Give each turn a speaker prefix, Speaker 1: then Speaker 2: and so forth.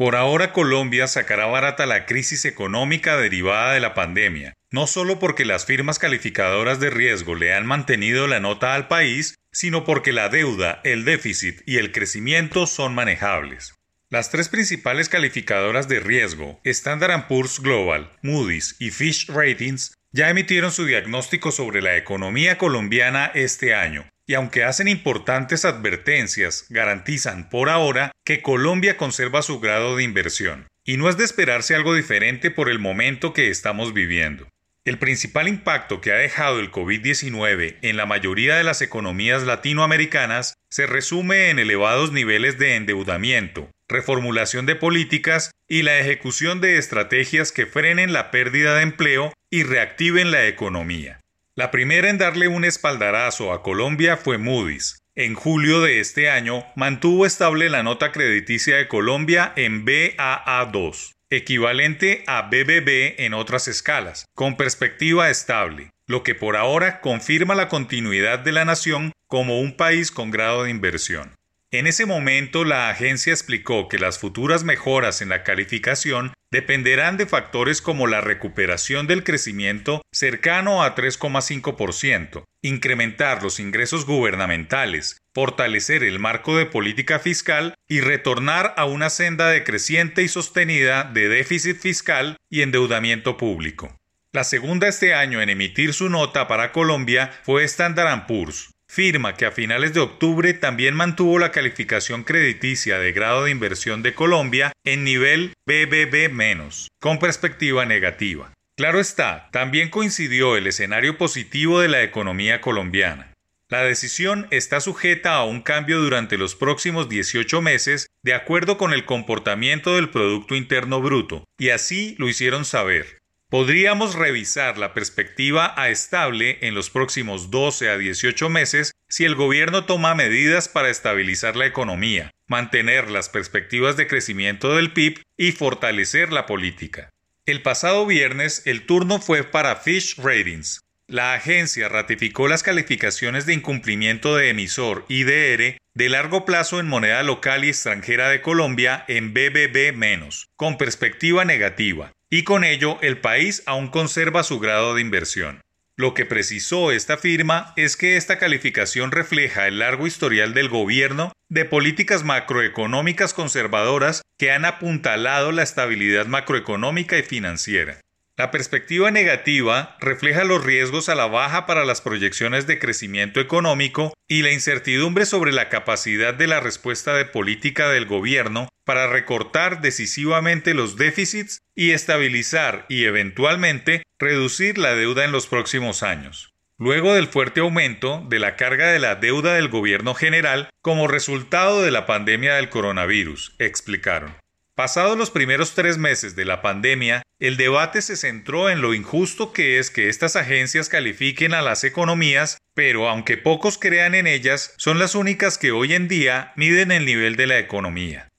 Speaker 1: Por ahora Colombia sacará barata la crisis económica derivada de la pandemia, no solo porque las firmas calificadoras de riesgo le han mantenido la nota al país, sino porque la deuda, el déficit y el crecimiento son manejables. Las tres principales calificadoras de riesgo, Standard Poor's Global, Moody's y Fitch Ratings, ya emitieron su diagnóstico sobre la economía colombiana este año, y aunque hacen importantes advertencias, garantizan por ahora que Colombia conserva su grado de inversión. Y no es de esperarse algo diferente por el momento que estamos viviendo. El principal impacto que ha dejado el COVID-19 en la mayoría de las economías latinoamericanas se resume en elevados niveles de endeudamiento, reformulación de políticas y la ejecución de estrategias que frenen la pérdida de empleo y reactiven la economía. La primera en darle un espaldarazo a Colombia fue Moody's. En julio de este año mantuvo estable la nota crediticia de Colombia en BAA2, equivalente a BBB en otras escalas, con perspectiva estable, lo que por ahora confirma la continuidad de la nación como un país con grado de inversión. En ese momento la agencia explicó que las futuras mejoras en la calificación dependerán de factores como la recuperación del crecimiento cercano a 3,5%, incrementar los ingresos gubernamentales, fortalecer el marco de política fiscal y retornar a una senda decreciente y sostenida de déficit fiscal y endeudamiento público. La segunda este año en emitir su nota para Colombia fue Standard Poor's, firma que a finales de octubre también mantuvo la calificación crediticia de grado de inversión de Colombia en nivel BBB- con perspectiva negativa. Claro está, también coincidió el escenario positivo de la economía colombiana. La decisión está sujeta a un cambio durante los próximos 18 meses de acuerdo con el comportamiento del Producto Interno Bruto, y así lo hicieron saber. Podríamos revisar la perspectiva a estable en los próximos 12 a 18 meses si el gobierno toma medidas para estabilizar la economía, mantener las perspectivas de crecimiento del PIB y fortalecer la política. El pasado viernes el turno fue para Fish Ratings. La agencia ratificó las calificaciones de incumplimiento de emisor IDR de largo plazo en moneda local y extranjera de Colombia en BBB- con perspectiva negativa, y con ello el país aún conserva su grado de inversión. Lo que precisó esta firma es que esta calificación refleja el largo historial del gobierno de políticas macroeconómicas conservadoras que han apuntalado la estabilidad macroeconómica y financiera. La perspectiva negativa refleja los riesgos a la baja para las proyecciones de crecimiento económico y la incertidumbre sobre la capacidad de la respuesta de política del gobierno para recortar decisivamente los déficits y estabilizar y eventualmente reducir la deuda en los próximos años. Luego del fuerte aumento de la carga de la deuda del gobierno general como resultado de la pandemia del coronavirus, explicaron. Pasados los primeros tres meses de la pandemia, el debate se centró en lo injusto que es que estas agencias califiquen a las economías, pero aunque pocos crean en ellas, son las únicas que hoy en día miden el nivel de la economía.